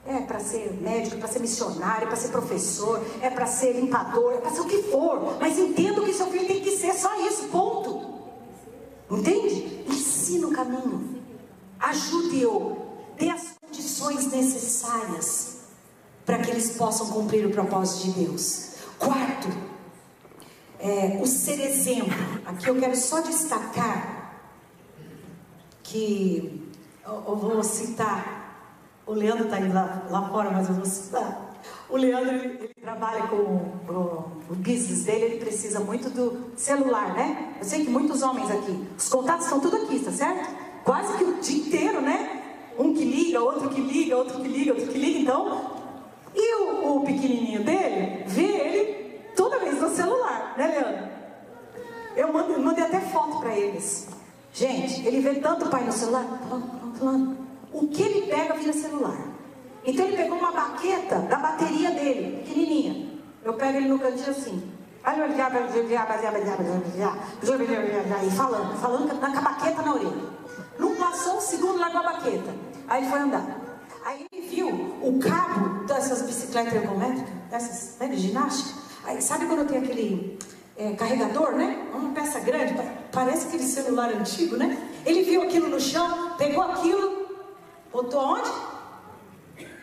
Speaker 1: É para ser médico, para ser missionário, para ser professor, é para ser limpador, é para ser o que for. Mas entenda que seu filho tem que ser só isso, ponto. Entende? Ensina o caminho. Ajude-o. Dê as condições necessárias para que eles possam cumprir o propósito de Deus. Quarto, é, o ser exemplo. Aqui eu quero só destacar que eu, eu vou citar, o Leandro está aí lá, lá fora, mas eu vou citar. O Leandro, ele, ele trabalha com o, o, business dele, ele precisa muito do celular, né? Eu sei que muitos homens aqui, os contatos estão tudo aqui, tá certo? Quase que o dia inteiro, né? Um que liga, outro que liga, outro que liga, outro que liga, então. E o, o pequenininho dele vê ele toda vez no celular, né, Leandro? Eu mandei, mandei até foto para eles. Gente, ele vê tanto pai no celular. O que ele pega vira celular. Então ele pegou uma baqueta da bateria dele, pequenininha. Eu pego ele no cantinho assim. E falando, falando com a baqueta na orelha. Não passou um segundo, largou a baqueta. Aí ele foi andar. Aí ele viu o cabo dessas bicicletas ergométricas, dessas né, de ginástica. Aí, sabe quando tem aquele é, carregador, né? Uma peça grande, parece aquele celular antigo, né? Ele viu aquilo no chão, pegou aquilo, botou onde?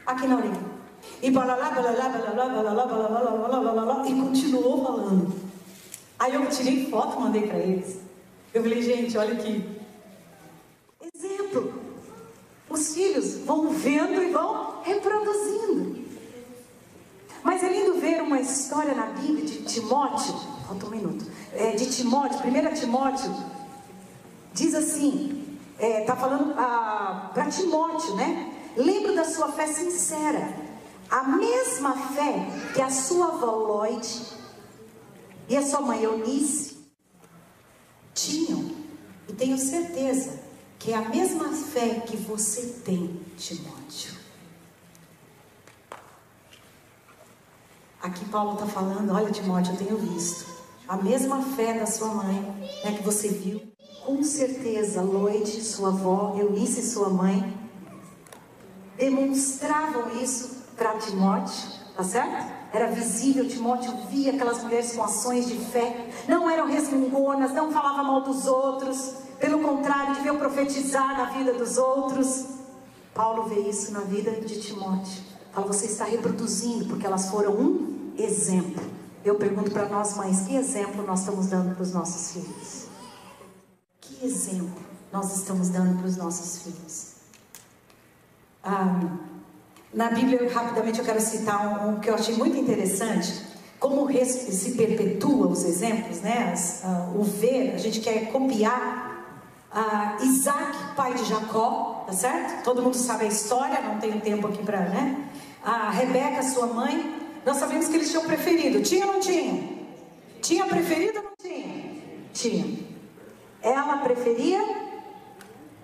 Speaker 1: aqui na orelha. E balalá, balalá, balalá, balalá, balalá, balalá, balalá, e continuou falando. Aí eu tirei foto, mandei para eles. Eu falei, gente, olha aqui. Exemplo. Os filhos vão vendo e vão reproduzindo. Mas é lindo ver uma história na Bíblia de Timóteo. Falta um minuto. É, de Timóteo, 1 Timóteo, diz assim: está é, tá falando ah, para Timóteo, né? Lembro da sua fé sincera. A mesma fé que a sua avó Lloyd e a sua mãe Eunice tinham. E tenho certeza que é a mesma fé que você tem, Timóteo. Aqui Paulo está falando, olha Timóteo, eu tenho visto. A mesma fé da sua mãe, né, que você viu. Com certeza, Lloyd, sua avó, Eunice, sua mãe, demonstravam isso para Timóteo, tá certo? Era visível, Timóteo via aquelas mulheres com ações de fé, não eram resmungonas, não falavam mal dos outros, pelo contrário, deviam profetizar na vida dos outros. Paulo vê isso na vida de Timóteo. Fala, você está reproduzindo, porque elas foram um exemplo. Eu pergunto para nós mães, que exemplo nós estamos dando para os nossos filhos? Que exemplo nós estamos dando para os nossos filhos? Ah, na Bíblia, rapidamente, eu quero citar um, um, que eu achei muito interessante. Como se perpetua os exemplos, né? As, uh, o ver, a gente quer copiar uh, Isaac, pai de Jacó, tá certo? Todo mundo sabe a história, não tenho tempo aqui para, né? A Rebeca, sua mãe, nós sabemos que eles tinham preferido. Tinha ou não tinha? Tinha preferido ou não tinha? Tinha. Ela preferia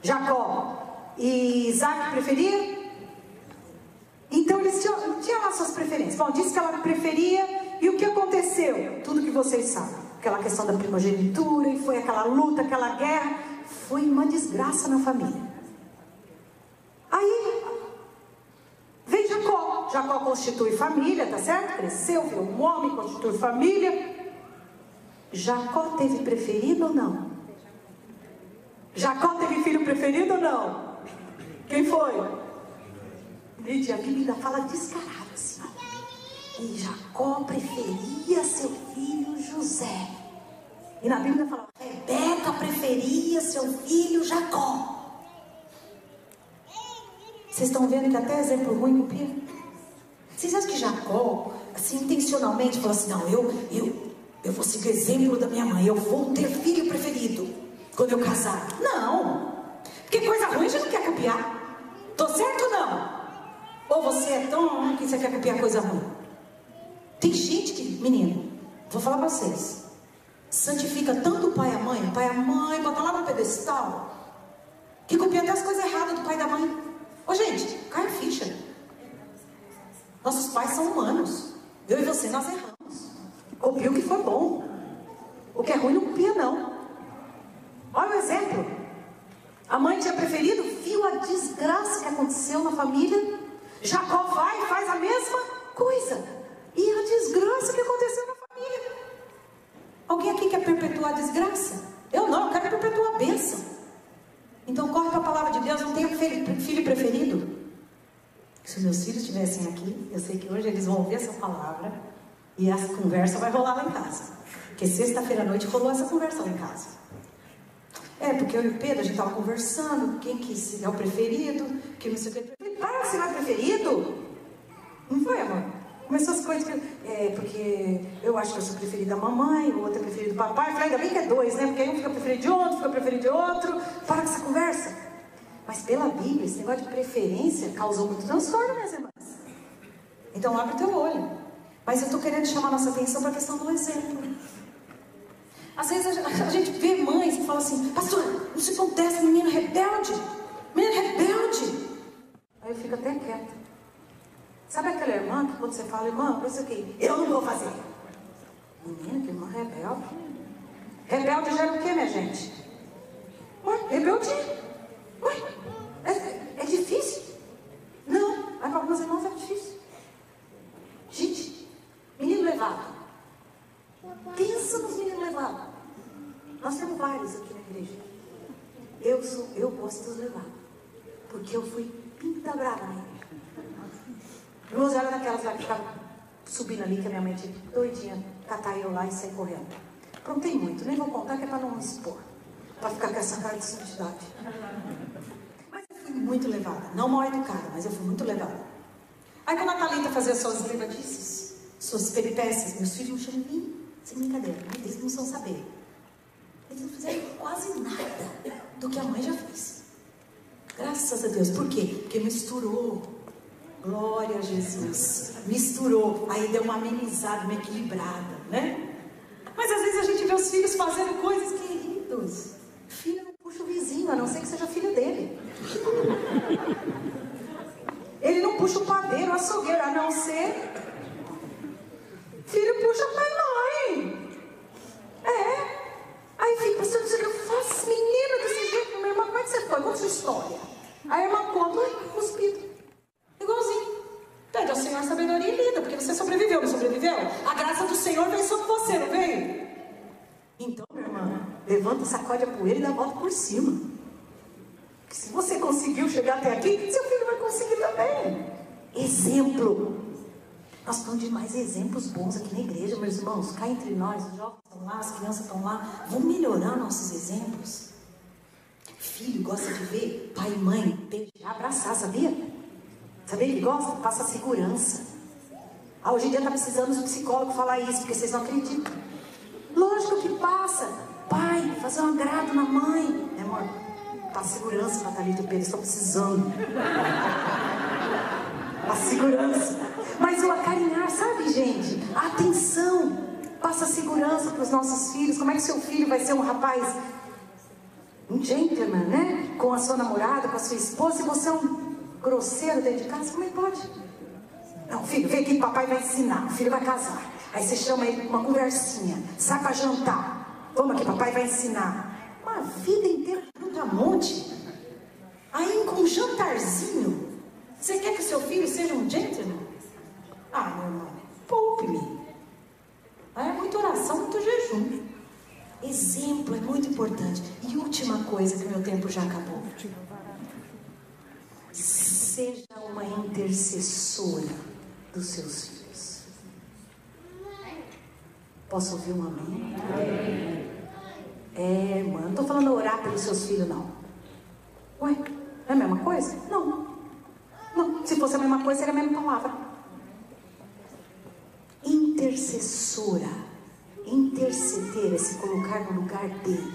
Speaker 1: Jacó. E Isaac preferia? Então eles tinham, tinham lá suas preferências. Bom, disse que ela preferia, e o que aconteceu? Tudo que vocês sabem. Aquela questão da primogenitura, e foi aquela luta, aquela guerra. Foi uma desgraça na família. Aí, vem Jacó. Jacó constitui família, tá certo? Cresceu, viu um homem, constitui família. Jacó teve preferido ou não? Jacó teve filho preferido ou não? Quem foi? Lídia, a Bíblia fala descarado assim. E Jacó preferia seu filho José. E na Bíblia fala, Rebeca preferia seu filho Jacó. Vocês estão vendo que até exemplo ruim copia? Vocês acham que Jacó, assim, intencionalmente, falou assim, não, eu, eu, eu vou seguir o exemplo da minha mãe, eu vou ter filho preferido quando eu casar. Não! Porque coisa ruim a gente não quer copiar. Tô certo ou não? Ou você é tão ruim que você quer copiar coisa ruim? Tem gente que, menino, vou falar pra vocês, santifica tanto o pai e a mãe, o pai e a mãe, bota lá no pedestal, que copia até as coisas erradas do pai e da mãe. Ô gente, cai a ficha. Nossos pais são humanos. Eu e você, nós erramos. Copia o que for bom. O que é ruim não copia, não. Olha o exemplo. A mãe tinha preferido, viu a desgraça que aconteceu na família. Jacó vai e faz a mesma coisa. E a desgraça que aconteceu na família. Alguém aqui quer perpetuar a desgraça? Eu não, eu quero perpetuar a bênção. Então corre para a palavra de Deus, não tenha filho preferido. Se meus filhos estivessem aqui, eu sei que hoje eles vão ouvir essa palavra e essa conversa vai rolar lá em casa. Porque sexta-feira à noite rolou essa conversa lá em casa. É, porque eu e o Pedro, a gente estava conversando, quem que é o preferido, quem não sei o que. Ah, você não é preferido? Não foi, amor? Começou as coisas que. É, porque eu acho que eu sou preferida da mamãe, o outro é preferido do papai. Falei, ainda bem que é dois, né? Porque aí um fica preferido de outro, fica preferido de outro. Para com essa conversa. Mas pela Bíblia, esse negócio de preferência causou muito transtorno, minhas irmãs. Então abre teu olho. Mas eu estou querendo chamar nossa atenção para a questão do exemplo. Às vezes a gente vê mães que falam assim, pastor, se acontece, menino rebelde, menino rebelde. Aí eu fico até quieta. Sabe aquela irmã que quando você fala, irmã, não sei o quê, eu não vou fazer. Menina, que irmã rebelde. Rebelde gera o quê, minha gente? Ué, rebeldia. Ué, é, é difícil? Não, para alguns irmãos é difícil. Gente, menino levado. Pensa nos meninos levados. Nós temos vários aqui na igreja. Eu, sou, eu gosto dos levados. Porque eu fui pinta brava na igreja. Irmãos, era daquelas lá que ficavam subindo ali, que a minha mãe tinha doidinha, catar eu lá e sair correndo. Aprontei muito, nem vou contar que é para não expor. Para ficar com essa cara de santidade. Mas eu fui muito levada. Não mal educada, mas eu fui muito levada. Aí quando a Thalita fazia suas levadiças, suas peripécias, meus filhos me chamam sem brincadeira, eles não são saber. Eles não fizeram quase nada do que a mãe já fez. Graças a Deus. Por quê? Porque misturou. Glória a Jesus. Misturou. Aí deu uma amenizada, uma equilibrada, né? Mas às vezes a gente vê os filhos fazendo coisas queridos. Filho não puxa o vizinho, a não ser que seja filho dele. Ele não puxa o padeiro, o açougueiro, a não ser. Filho puxa pai e mãe. É. Aí fica, pastor, dizer que eu faço menina desse jeito. Minha irmã, como é que você foi? Conta sua história. Aí a irmã conta, cuspido. Igualzinho. Pede ao Senhor sabedoria e lida, porque você sobreviveu, não sobreviveu? A graça do Senhor veio sobre você, não veio? Então, minha irmã, levanta, sacode a poeira e dá a volta por cima. Se você conseguiu chegar até aqui, seu filho vai conseguir também. Exemplo. Nós estamos de mais exemplos bons aqui na igreja, meus irmãos. Cá entre nós, os jovens estão lá, as crianças estão lá. Vamos melhorar nossos exemplos. Filho gosta de ver pai e mãe beijar, abraçar, sabia? Sabia que gosta? Passa segurança. Ah, hoje em dia está precisando de psicólogo falar isso, porque vocês não acreditam. Lógico que passa. Pai, fazer um agrado na mãe. É, amor? A segurança, Natalita e Pedro, estão precisando. A segurança. Mas o acarinhar, sabe, gente? A atenção. Passa segurança para os nossos filhos. Como é que seu filho vai ser um rapaz, um gentleman, né? Com a sua namorada, com a sua esposa, e você é um grosseiro dentro de casa? Como é que pode? Não, filho, vem aqui, papai vai ensinar. O filho vai casar. Aí você chama ele uma conversinha. Sai para jantar. Vamos aqui, papai vai ensinar. Uma vida inteira monte. Aí com um jantarzinho, você quer que seu filho seja um gentleman? Ah, meu irmão, poupe-me. É muita oração, muito jejum. Exemplo é muito importante. E última coisa que meu tempo já acabou. Seja uma intercessora dos seus filhos. Posso ouvir um amém? amém. É, irmã, não estou falando orar pelos seus filhos, não. Ué, é a mesma coisa? Não. Não, se fosse a mesma coisa, seria a mesma palavra. Intercessora. Interceder é se colocar no lugar dele.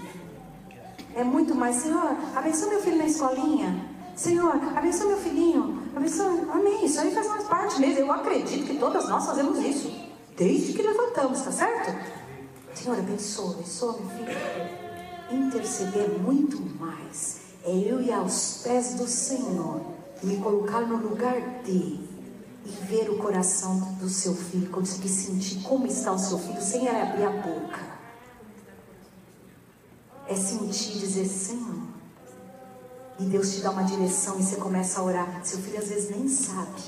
Speaker 1: É muito mais, Senhor, abençoa meu filho na escolinha. Senhor, abençoa meu filhinho. Abençoa. Amém. Isso aí faz mais parte mesmo. Eu acredito que todas nós fazemos isso. Desde que levantamos, tá certo? Senhor, abençoa, abençoa meu filho. Interceder muito mais. É eu ir aos pés do Senhor, me colocar no lugar dele e ver o coração do seu filho, conseguir sentir como está o seu filho sem ele abrir a boca. É sentir e dizer, Senhor. E Deus te dá uma direção e você começa a orar. Seu filho às vezes nem sabe.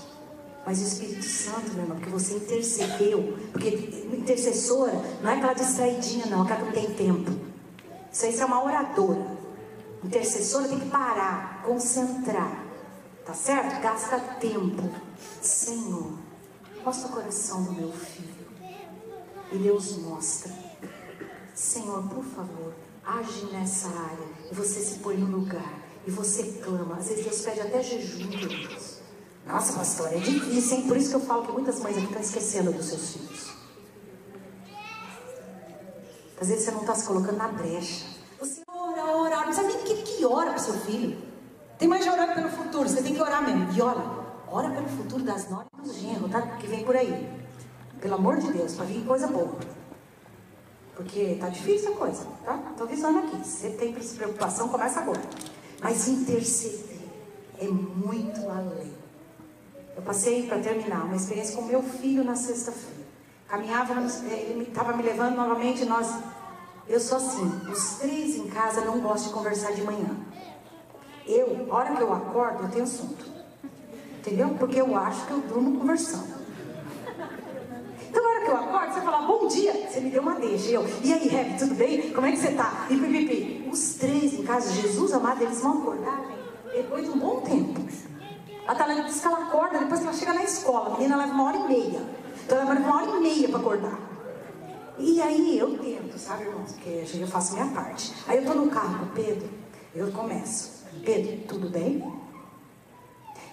Speaker 1: Mas o Espírito Santo, meu irmão, porque você intercedeu. Porque intercessora não é aquela distraidinha, não, aquela que não tem tempo. Isso aí é uma oradora. Intercessora tem que parar, concentrar. Tá certo? Gasta tempo. Senhor, mostra o coração do meu filho. E Deus mostra. Senhor, por favor, age nessa área. E você se põe no lugar. E você clama. Às vezes Deus pede até jejum, Deus. Nossa, pastor, é difícil, hein? Por isso que eu falo que muitas mães aqui estão esquecendo dos seus filhos. Às vezes você não está se colocando na brecha. Você ora, ora, ora. Não sabe nem que, que ora para seu filho. Tem mais de orar pelo futuro, você tem que orar mesmo. E olha, ora pelo futuro das noras e dos genros, tá? Que vem por aí. Pelo amor de Deus, para vir coisa boa. Porque tá difícil a coisa, tá? Tô avisando aqui. Se você tem preocupação, começa agora. Mas interceder é muito além. Eu passei, para terminar, uma experiência com meu filho na sexta-feira. Caminhávamos, ele estava me levando novamente, nós... Eu sou assim, os três em casa não gostam de conversar de manhã. Eu, a hora que eu acordo, eu tenho assunto. Entendeu? Porque eu acho que eu durmo conversando. Então, na hora que eu acordo, você fala, bom dia, você me deu uma deixa. E eu, e aí, Reb, tudo bem? Como é que você tá? E pipipi. Os três em casa, Jesus amado, eles vão acordar, depois de um bom tempo. A Talana diz que ela acorda depois que ela chega na escola. A menina leva uma hora e meia. Então ela leva uma hora e meia para acordar. E aí eu tento, sabe, irmãos? Porque eu faço minha parte. Aí eu tô no carro com o Pedro, eu começo. Pedro, tudo bem?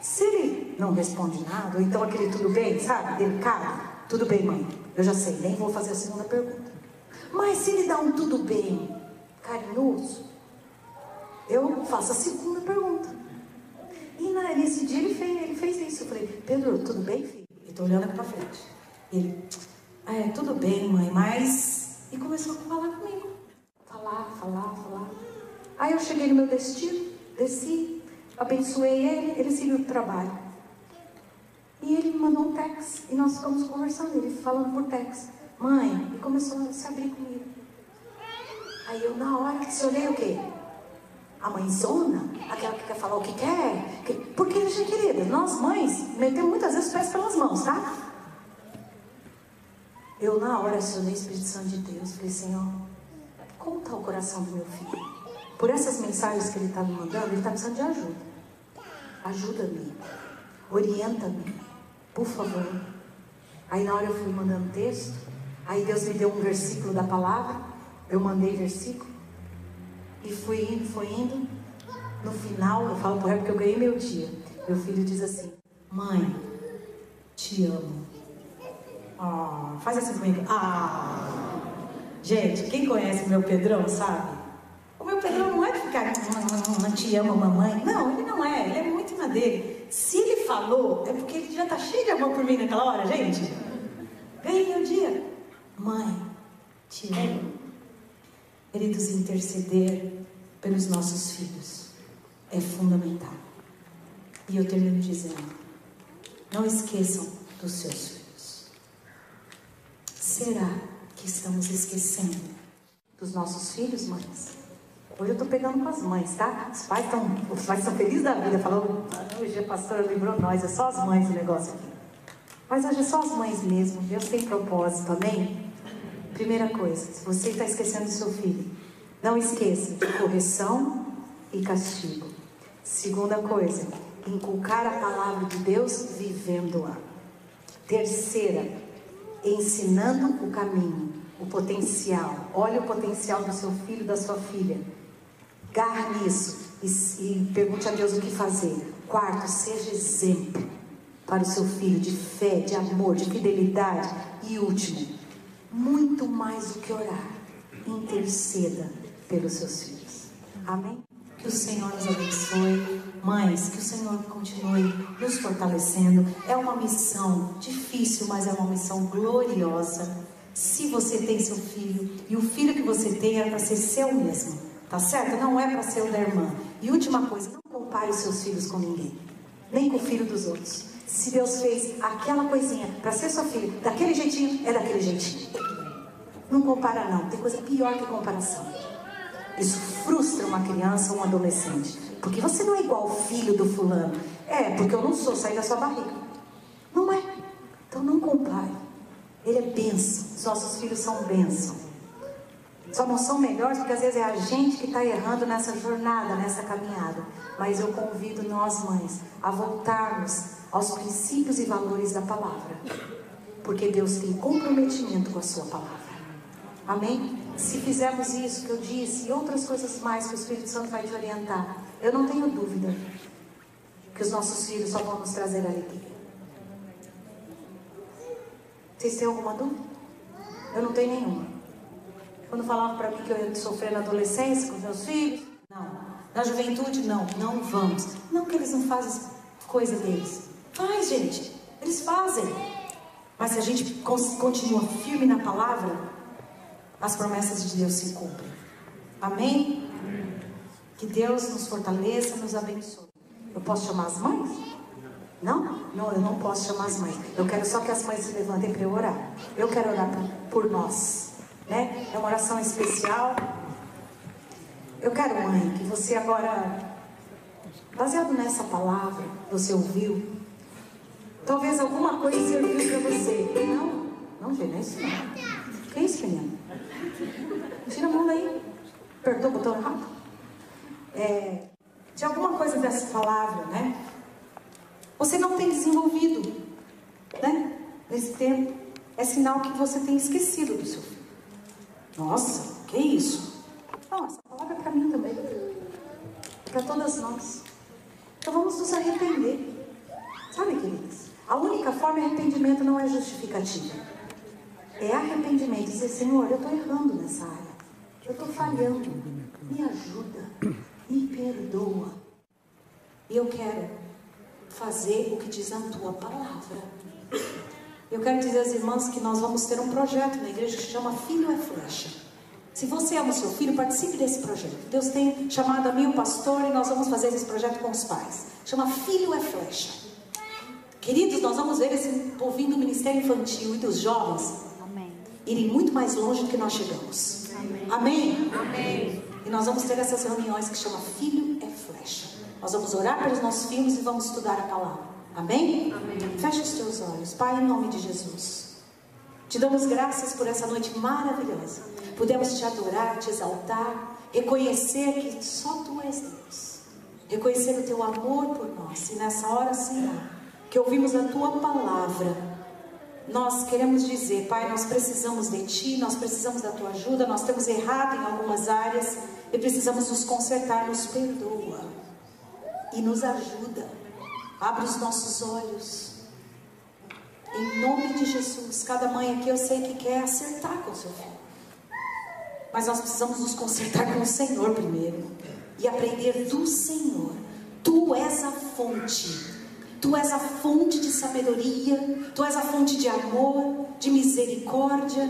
Speaker 1: Se ele não responde nada, ou então aquele tudo bem, sabe, delicado, tudo bem, mãe, eu já sei, nem vou fazer a segunda pergunta. Mas se ele dá um tudo bem carinhoso, eu faço a segunda pergunta. E nesse dia ele fez, ele fez isso. Eu falei, Pedro, tudo bem, filho? Ele tô olhando aqui pra frente. Ele, ah, é, tudo bem, mãe, mas. E começou a falar comigo. Falar, falar, falar. Aí eu cheguei no meu destino, desci, abençoei ele, ele seguiu o trabalho. E ele me mandou um text, e nós ficamos conversando, ele falando por text. Mãe, e começou a se abrir comigo. Aí eu, na hora, olhei o quê? A mãezona, aquela que quer falar o que quer. Que... Porque, gente querida, nós mães metemos muitas vezes os pés pelas mãos, tá? Eu, na hora, acionei o Espírito Santo de Deus. Falei, Senhor, como está o coração do meu filho? Por essas mensagens que ele está me mandando, ele está precisando de ajuda. Ajuda-me. Orienta-me. Por favor. Aí, na hora, eu fui mandando texto. Aí, Deus me deu um versículo da palavra. Eu mandei versículo. E fui indo, fui indo. No final, eu falo para porque eu ganhei meu dia. Meu filho diz assim: Mãe, te amo. Ah, faz assim comigo. Ah! Gente, quem conhece o meu Pedrão sabe? O meu Pedrão não é ficar, não te amo, mamãe. Não, ele não é. Ele é muito na dele. Se ele falou, é porque ele já tá cheio de amor por mim naquela hora, gente. Ganhei meu dia. Mãe, te amo. Queridos, interceder pelos nossos filhos é fundamental. E eu termino dizendo: não esqueçam dos seus filhos. Será que estamos esquecendo dos nossos filhos, mães? Hoje eu estou pegando com as mães, tá? Os pais estão, felizes da vida, falando, ah, hoje a pastora lembrou nós, é só as mães o negócio aqui. Mas hoje é só as mães mesmo, Deus tem propósito, amém? Primeira coisa, se você está esquecendo do seu filho, não esqueça de correção e castigo. Segunda coisa, inculcar a palavra de Deus vivendo-a. Terceira, ensinando o caminho, o potencial. Olha o potencial do seu filho, da sua filha. Garre nisso e, e pergunte a Deus o que fazer. Quarto, seja exemplo para o seu filho de fé, de amor, de fidelidade. E último, muito mais do que orar, interceda pelos seus filhos. Amém? Que o Senhor nos abençoe. Mães, que o Senhor continue nos fortalecendo. É uma missão difícil, mas é uma missão gloriosa. Se você tem seu filho e o filho que você tem é para ser seu mesmo, tá certo? Não é para ser o da irmã. E última coisa, não compare os seus filhos com ninguém, nem com o filho dos outros. Se Deus fez aquela coisinha para ser seu filho, daquele jeitinho, é daquele jeitinho. Não compara não, tem coisa pior que comparação. Isso frustra uma criança ou um adolescente. Porque você não é igual ao filho do fulano. É, porque eu não sou, saí da sua barriga. Não é. Então não compare. Ele é bênção. Os nossos filhos são bênção. Só não são melhores porque às vezes é a gente que está errando nessa jornada, nessa caminhada. Mas eu convido nós, mães, a voltarmos aos princípios e valores da palavra. Porque Deus tem comprometimento com a sua palavra. Amém? Se fizermos isso que eu disse e outras coisas mais que o Espírito Santo vai te orientar, eu não tenho dúvida que os nossos filhos só vão nos trazer alegria. Vocês têm alguma dúvida? Eu não tenho nenhuma. Quando falavam para mim que eu ia sofrer na adolescência com meus filhos, não. Na juventude, não. Não vamos. Não que eles não fazem coisa deles. Faz, gente. Eles fazem. Mas se a gente continua firme na palavra, as promessas de Deus se cumprem. Amém? Que Deus nos fortaleça, nos abençoe. Eu posso chamar as mães? Não? Não, eu não posso chamar as mães. Eu quero só que as mães se levantem para eu orar. Eu quero orar por nós. Né? É uma oração especial. Eu quero, mãe, que você agora, baseado nessa palavra, você ouviu, talvez alguma coisa serviu para você. Não, não, gente, não é isso não. Que é isso, menina? Tira a mão daí. Apertou o botão errado? É, de alguma coisa dessa palavra, né? Você não tem desenvolvido, né? Nesse tempo, é sinal que você tem esquecido do seu filho. Nossa, que isso? Não, essa palavra é para mim também. Para todas nós. Então vamos nos arrepender. Sabe, queridos? A única forma de arrependimento não é justificativa. É arrependimento. Dizer, Senhor, eu estou errando nessa área. Eu estou falhando. Me ajuda. Me perdoa. E eu quero fazer o que diz a tua palavra. Eu quero dizer às irmãs que nós vamos ter um projeto na igreja que se chama Filho é Flecha. Se você ama o seu filho, participe desse projeto. Deus tem chamado a mim o pastor e nós vamos fazer esse projeto com os pais. Chama Filho é Flecha. Queridos, nós vamos ver esse povinho do ministério infantil e dos jovens Amém. irem muito mais longe do que nós chegamos. Amém. Amém? Amém. E nós vamos ter essas reuniões que chama Filho é Flecha. Nós vamos orar pelos nossos filhos e vamos estudar a palavra. Amém? Amém? Feche os teus olhos. Pai, em nome de Jesus. Te damos graças por essa noite maravilhosa. Pudemos te adorar, te exaltar, reconhecer que só Tu és Deus. Reconhecer o Teu amor por nós. E nessa hora, Senhor, que ouvimos a Tua palavra, nós queremos dizer, Pai, nós precisamos de Ti, nós precisamos da Tua ajuda, nós temos errado em algumas áreas e precisamos nos consertar, nos perdoa e nos ajuda. Abre os nossos olhos. Em nome de Jesus, cada mãe aqui eu sei que quer acertar com o seu filho. Mas nós precisamos nos consertar com o Senhor primeiro e aprender do Senhor. Tu és a fonte. Tu és a fonte de sabedoria, tu és a fonte de amor, de misericórdia.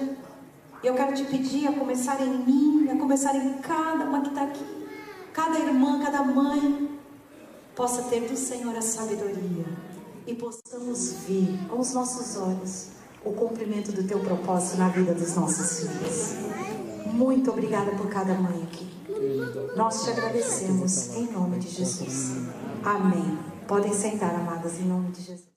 Speaker 1: E eu quero te pedir a começar em mim, a começar em cada uma que está aqui, cada irmã, cada mãe, possa ter do Senhor a sabedoria e possamos ver com os nossos olhos o cumprimento do teu propósito na vida dos nossos filhos. Muito obrigada por cada mãe aqui. Nós te agradecemos em nome de Jesus. Amém. Podem sentar, amadas, em nome de Jesus.